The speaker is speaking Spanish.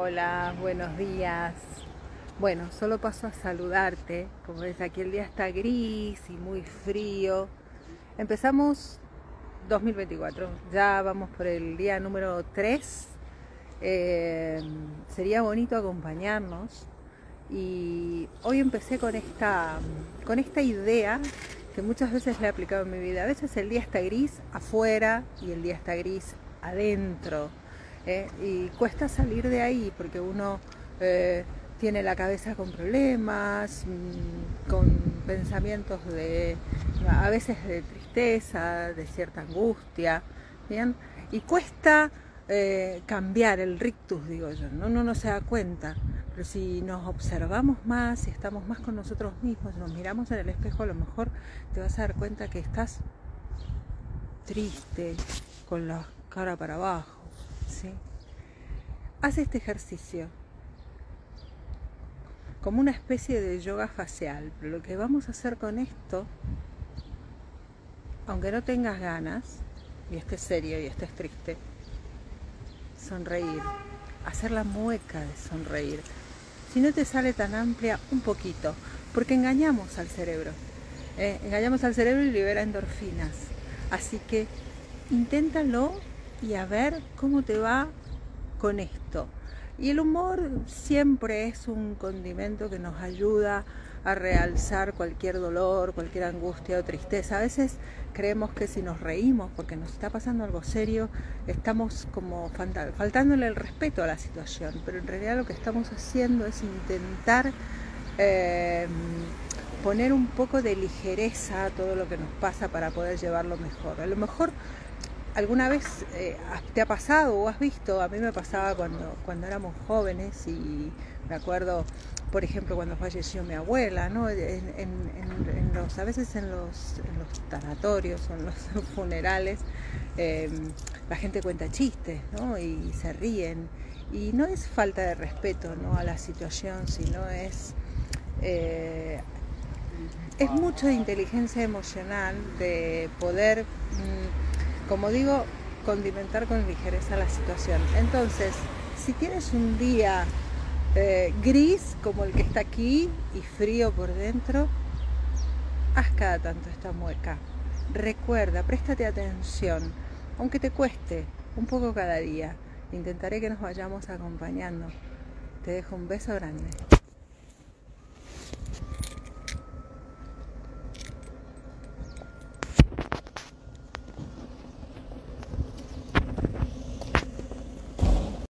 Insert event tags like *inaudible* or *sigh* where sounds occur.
Hola, buenos días. Bueno, solo paso a saludarte. Como ves, aquí el día está gris y muy frío. Empezamos 2024. Ya vamos por el día número 3. Eh, sería bonito acompañarnos. Y hoy empecé con esta, con esta idea que muchas veces le he aplicado en mi vida. A veces el día está gris afuera y el día está gris adentro ¿eh? y cuesta salir de ahí porque uno eh, tiene la cabeza con problemas, mm, con pensamientos de a veces de tristeza, de cierta angustia, ¿bien? Y cuesta eh, cambiar el rictus, digo yo, ¿no? uno no se da cuenta, pero si nos observamos más, si estamos más con nosotros mismos, nos miramos en el espejo, a lo mejor te vas a dar cuenta que estás triste, con la cara para abajo, Haz este ejercicio como una especie de yoga facial, pero lo que vamos a hacer con esto, aunque no tengas ganas, y estés serio y estés triste, sonreír, hacer la mueca de sonreír. Si no te sale tan amplia, un poquito, porque engañamos al cerebro. ¿eh? engañamos al cerebro y libera endorfinas. Así que inténtalo y a ver cómo te va con esto. Y el humor siempre es un condimento que nos ayuda a realzar cualquier dolor, cualquier angustia o tristeza. A veces creemos que si nos reímos porque nos está pasando algo serio, estamos como faltándole el respeto a la situación, pero en realidad lo que estamos haciendo es intentar eh, poner un poco de ligereza a todo lo que nos pasa para poder llevarlo mejor. A lo mejor ¿Alguna vez eh, te ha pasado o has visto? A mí me pasaba cuando, cuando éramos jóvenes y me acuerdo, por ejemplo, cuando falleció mi abuela, ¿no? En, los, a veces en los, en tanatorios o en los *laughs* funerales em, la gente cuenta chistes ¿no? y se ríen. Y no es falta de respeto ¿no? a la situación, sino es... Eh, es mucho de inteligencia emocional, de poder... Mm, como digo, condimentar con ligereza la situación. Entonces, si tienes un día eh, gris como el que está aquí y frío por dentro, haz cada tanto esta mueca. Recuerda, préstate atención, aunque te cueste un poco cada día. Intentaré que nos vayamos acompañando. Te dejo un beso grande.